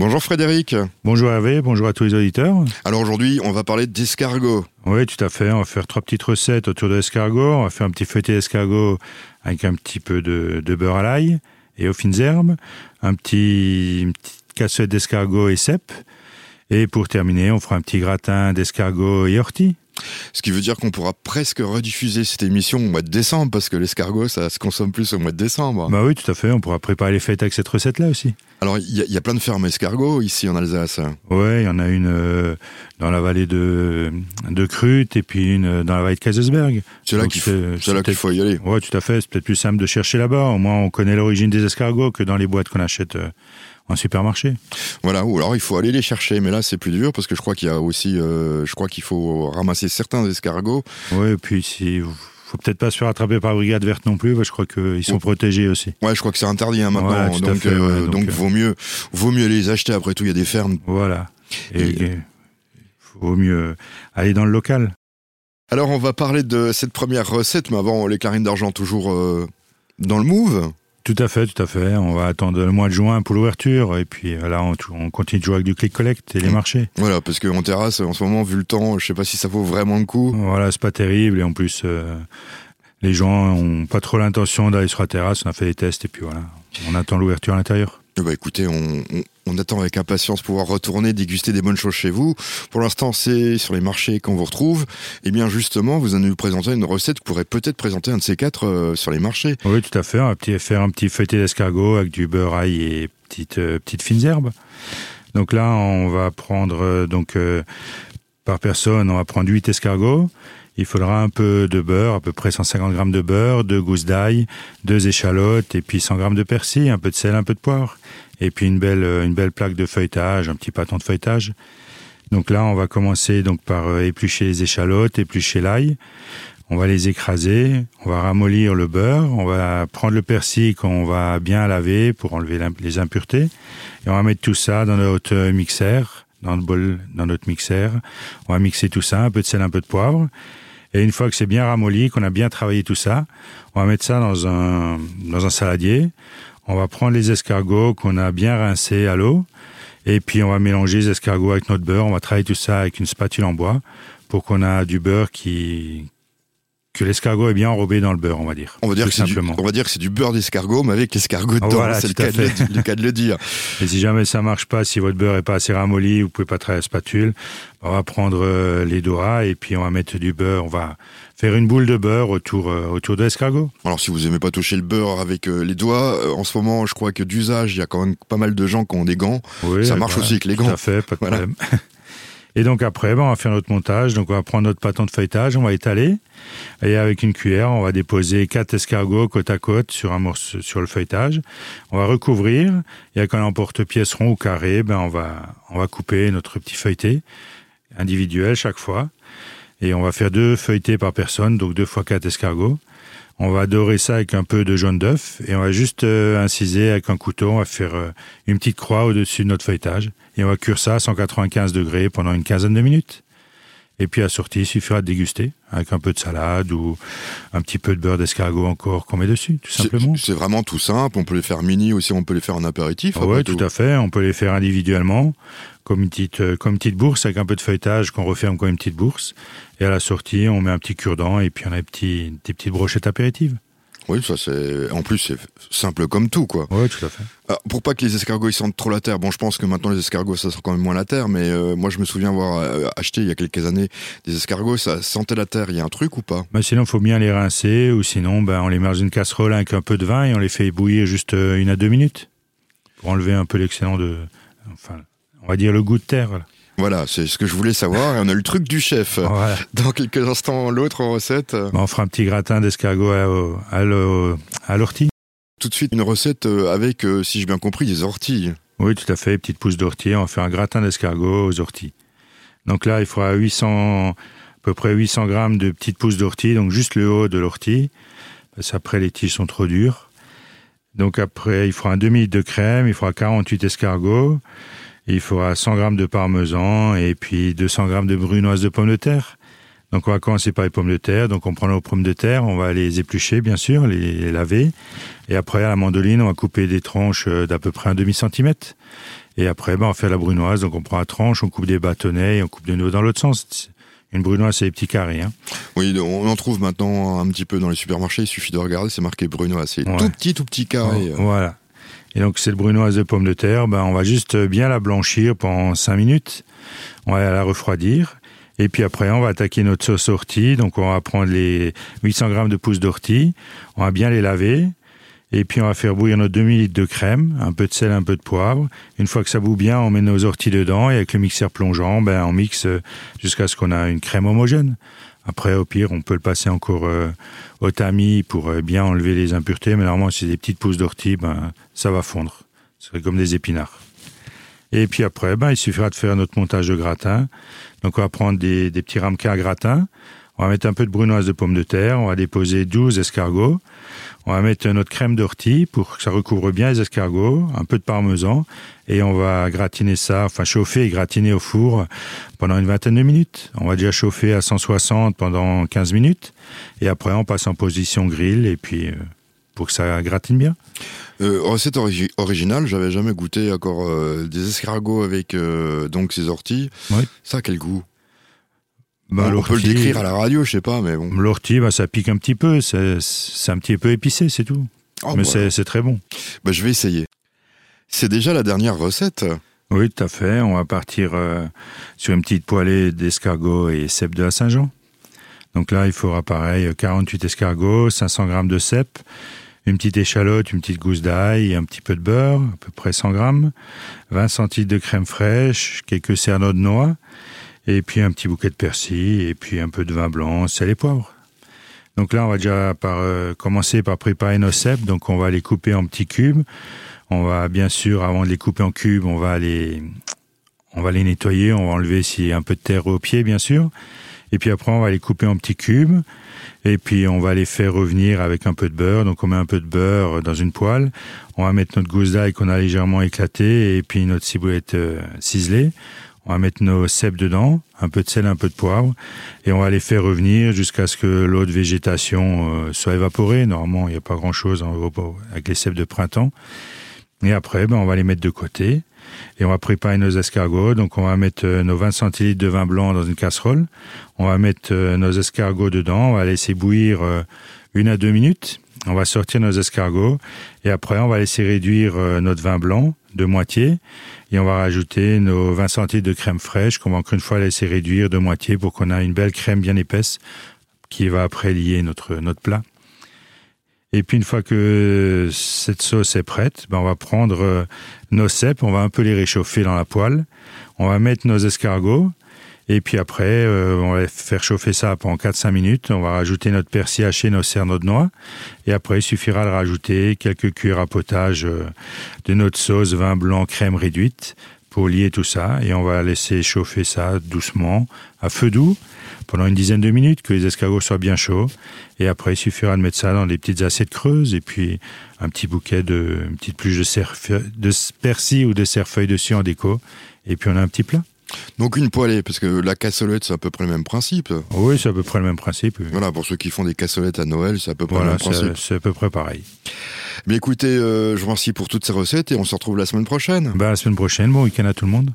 Bonjour Frédéric. Bonjour Hervé, bonjour à tous les auditeurs. Alors aujourd'hui, on va parler d'escargot. Oui, tout à fait. On va faire trois petites recettes autour de l'escargot. On va faire un petit feuilleté d'escargot avec un petit peu de, beurre à l'ail et aux fines herbes, un petit, une petite cassette d'escargot et cèpe. Et pour terminer, on fera un petit gratin d'escargot et ortie. Ce qui veut dire qu'on pourra presque rediffuser cette émission au mois de décembre, parce que l'escargot, ça se consomme plus au mois de décembre. Bah oui, tout à fait. On pourra préparer les fêtes avec cette recette-là aussi. Alors, il y, a plein de fermes escargots ici en Alsace. Oui, il y en a une euh, dans la vallée de, de Crute et puis une euh, dans la vallée de Kaisersberg. C'est là qu'il faut, y aller. Oui, tout à fait. C'est peut-être plus simple de chercher là-bas. Au moins, on connaît l'origine des escargots que dans les boîtes qu'on achète. Euh, en supermarché. Voilà, ou alors il faut aller les chercher, mais là c'est plus dur parce que je crois qu'il y a aussi, euh, je crois qu'il faut ramasser certains escargots. Oui, et puis si faut peut-être pas se faire attraper par brigade verte non plus, parce que je crois qu'ils sont protégés aussi. Ouais, je crois que c'est interdit hein, maintenant, donc, euh, donc, euh, vaut mieux, vaut mieux les acheter. Après tout, il y a des fermes. Voilà. Et, il vaut mieux aller dans le local. Alors, on va parler de cette première recette, mais avant, les clarines d'argent toujours dans le move. Tout à fait, tout à fait. On va attendre le mois de juin pour l'ouverture et puis euh, là on, continue de jouer avec du click collect et les marchés. Voilà, parce qu'en terrasse en ce moment vu le temps, je sais pas si ça vaut vraiment le coup. Voilà, c'est pas terrible et en plus euh, les gens ont pas trop l'intention d'aller sur la terrasse. On a fait des tests et puis voilà, on attend l'ouverture à l'intérieur. Eh ben, écoutez, on, attend avec impatience pouvoir retourner déguster des bonnes choses chez vous. Pour l'instant, c'est sur les marchés qu'on vous retrouve. Et eh bien justement, vous allez nous présenter une recette que pourrait peut-être présenter un de ces quatre euh, sur les marchés. Oui, tout à fait. Va petit, faire un petit feuilleté d'escargot avec du beurre, ail et petites, euh, petites fines herbes. Donc là, on va prendre euh, donc par personne, on va prendre 8 escargots. Il faudra un peu de beurre, à peu près 150 grammes de beurre, deux gousses d'ail, deux échalotes et puis 100 grammes de persil, un peu de sel, un peu de poivre et puis une belle euh, une belle plaque de feuilletage, un petit pâton de feuilletage. Donc là, on va commencer donc par euh, éplucher les échalotes, éplucher l'ail. On va les écraser, on va ramollir le beurre, on va prendre le persil qu'on va bien laver pour enlever les impuretés et on va mettre tout ça dans notre mixeur, dans le bol, dans notre mixeur. On va mixer tout ça, un peu de sel, un peu de poivre et une fois que c'est bien ramolli, qu'on a bien travaillé tout ça, on va mettre ça dans un, dans un saladier. On va prendre les escargots qu'on a bien rincés à l'eau. Et puis on va mélanger les escargots avec notre beurre. On va travailler tout ça avec une spatule en bois pour qu'on a du beurre qui, que l'escargot est bien enrobé dans le beurre, on va dire. On va dire, que simplement. Du, on va dire que c'est du beurre d'escargot, mais avec l'escargot dedans. c'est le, cas de le dire. Et si jamais ça marche pas, si votre beurre est pas assez ramolli, vous pouvez pas travailler la spatule. On va prendre euh, les doigts et puis on va mettre du beurre. On va faire une boule de beurre autour euh, autour de l'escargot. Alors si vous aimez pas toucher le beurre avec euh, les doigts, en ce moment, je crois que d'usage, il y a quand même pas mal de gens qui ont des gants. Oui, ça marche aussi avec les gants. Tout à fait, pas de problème. Et donc après, ben, on va faire notre montage. Donc on va prendre notre pâton de feuilletage, on va étaler. Et avec une cuillère, on va déposer quatre escargots côte à côte sur, un morceau, sur le feuilletage. On va recouvrir. Et avec un emporte-pièce rond ou carré, ben, on, va, on va couper notre petit feuilleté individuel chaque fois. Et on va faire deux feuilletés par personne, donc deux fois quatre escargots. On va dorer ça avec un peu de jaune d'œuf et on va juste euh, inciser avec un couteau. On faire euh, une petite croix au-dessus de notre feuilletage et on va cuire ça à 195 degrés pendant une quinzaine de minutes. Et puis à sortie, il suffira de déguster avec un peu de salade ou un petit peu de beurre d'escargot encore qu'on met dessus, tout simplement. C'est vraiment tout simple. On peut les faire mini aussi, on peut les faire en apéritif. Ah oui, tout. à fait. On peut les faire individuellement, comme une petite, euh, comme une petite bourse avec un peu de feuilletage qu'on referme comme une petite bourse. Et à la sortie, on met un petit cure-dent et puis on a des, petits, des petites brochettes apéritives. Oui, ça c'est. En plus, c'est simple comme tout, quoi. Oui, tout à fait. Alors, pour pas que les escargots ils sentent trop la terre. Bon, je pense que maintenant les escargots ça sent quand même moins la terre, mais euh, moi je me souviens avoir euh, acheté il y a quelques années des escargots, ça sentait la terre. Il y a un truc ou pas? Bah, Sinon, il faut bien les rincer, ou sinon, ben, on les met dans une casserole avec un peu de vin et on les fait bouillir juste euh, une à deux minutes pour enlever un peu l'excellent de. Enfin, on va dire le goût de terre. Voilà, c'est ce que je voulais savoir. Et on a le truc du chef. Dans quelques instants, l'autre recette. on fera un petit gratin d'escargot à, l'ortie. Tout de suite, une recette euh, avec, euh, si j'ai bien compris, des orties. Oui, tout à fait, petite pousse d'ortie. On faire un gratin d'escargot aux orties. Donc là, il faudra 800, à peu près 800 grammes de petites pousses d'ortie, donc juste le haut de l'ortie. Parce qu'après, les tiges sont trop dures. Donc après, il faudra un demi litre de crème, il faudra 48 escargots, il faudra 100 grammes de parmesan et puis 200 grammes de brunoise de pommes de terre. Donc on va commencer par les pommes de terre. Donc on prend nos pommes de terre, on va les éplucher bien sûr, les, laver. Et après à la mandoline, on va couper des tranches d'à peu près un demi centimètre. Et après, ben, on fait la brunoise. Donc on prend la tranche, on coupe des bâtonnets et on coupe de nouveau dans l'autre sens. Une brunoise, c'est des petits carrés. Hein. Oui, on en trouve maintenant un petit peu dans les supermarchés. Il suffit de regarder, c'est marqué brunoise. C'est tout petit, tout petit carré. Voilà. Et donc cette brunoise de pommes de terre, ben, on va juste bien la blanchir pendant 5 minutes. On va la refroidir. Et puis après, on va attaquer notre sauce ortie. Donc on va prendre les 800 grammes de pousses d'ortie. On va bien les laver. Et puis on va faire bouillir notre demi-litre de crème, un peu de sel, un peu de poivre. Une fois que ça bout bien, on met nos orties dedans et avec le mixeur plongeant, ben on mixe jusqu'à ce qu'on a une crème homogène. Après, au pire, on peut le passer encore euh, au tamis pour euh, bien enlever les impuretés, mais normalement, si c'est des petites pousses d'ortie, ben ça va fondre. C'est comme des épinards. Et puis après, ben il suffira de faire notre montage de gratin. Donc on va prendre des, des petits ramequins à gratin. On va mettre un peu de brunoise de pommes de terre. On va déposer 12 escargots. On va mettre notre crème d'ortie pour que ça recouvre bien les escargots, un peu de parmesan, et on va gratiner ça, enfin chauffer et gratiner au four pendant une vingtaine de minutes. On va déjà chauffer à 160 pendant 15 minutes, et après on passe en position grill, et puis euh, pour que ça gratine bien. Euh, recette originale, j'avais jamais goûté encore euh, des escargots avec donc ces orties. Ça, quel goût? Bah, on peut le décrire à la radio, je sais pas, mais bon. L'ortie, bah, ça pique un petit peu, c'est un petit peu épicé, c'est tout. Oh, mais bah. c'est très bon. Bah, je vais essayer. C'est déjà la dernière recette Oui, tout à fait. On va partir euh, sur une petite poêlée d'escargots et cèpes de la Saint-Jean. Donc là, il faudra pareil 48 escargots, 500 grammes de cèpes, une petite échalote, une petite gousse d'ail, un petit peu de beurre, à peu près 100 grammes, 20 centilitres de crème fraîche, quelques cerneaux de noix, et puis un petit bouquet de persil, et puis un peu de vin blanc, sel et poivre. Donc là, on va déjà euh, commencer par préparer nos cèpes. Donc on va les couper en petits cubes. On va bien sûr, avant de les couper en cubes, on va les, on va les nettoyer. On va enlever s'il y a un peu de terre au pied, bien sûr. Et puis après, on va les couper en petits cubes. Et puis on va les faire revenir avec un peu de beurre. Donc on met un peu de beurre dans une poêle. On va mettre notre gousse d'ail qu'on a légèrement éclaté et puis notre ciboulette euh, ciselée. On va mettre nos cèpes dedans, un peu de sel, un peu de poivre, et on va les faire revenir jusqu'à ce que l'eau de végétation euh, soit évaporée. Normalement, il n'y a pas grand-chose avec les cèpes de printemps. Et après, ben, on va les mettre de côté. Et on va préparer nos escargots. Donc, on va mettre euh, nos 20 centilitres de vin blanc dans une casserole. On va mettre euh, nos escargots dedans. On va laisser bouillir une à deux minutes. On va sortir nos escargots. Et après, on va laisser réduire notre vin blanc de moitié. Et on va rajouter nos 20 centilitres de crème fraîche qu'on va encore une fois laisser réduire de moitié pour qu'on ait une belle crème bien épaisse qui va après lier notre, notre plat. Et puis une fois que cette sauce est prête, ben on va prendre euh, nos cèpes, on va un peu les réchauffer dans la poêle, on va mettre nos escargots, et puis après, euh, on va faire chauffer ça pendant 4-5 minutes. On va rajouter notre persil haché, nos cerneaux de noix. Et après, il suffira de rajouter quelques cuillères à potage euh, de notre sauce vin blanc crème réduite pour lier tout ça. Et on va laisser chauffer ça doucement, à feu doux, pendant une dizaine de minutes, que les escargots soient bien chauds. Et après, il suffira de mettre ça dans des petites assiettes creuses et puis un petit bouquet de, une petite de, de persil ou de cerfeuil dessus en déco. Et puis on a un petit plat. Donc une poêlée, parce que la cassolette, c'est à peu près le même principe. Oui, c'est à peu près le même principe. Voilà, pour ceux qui font des cassolettes à Noël, c'est à peu près le même principe. C'est à peu près pareil. Mais écoutez, euh, je vous remercie pour toutes ces recettes et on se retrouve la semaine prochaine. Bah, la semaine prochaine, bon week-end à tout le monde.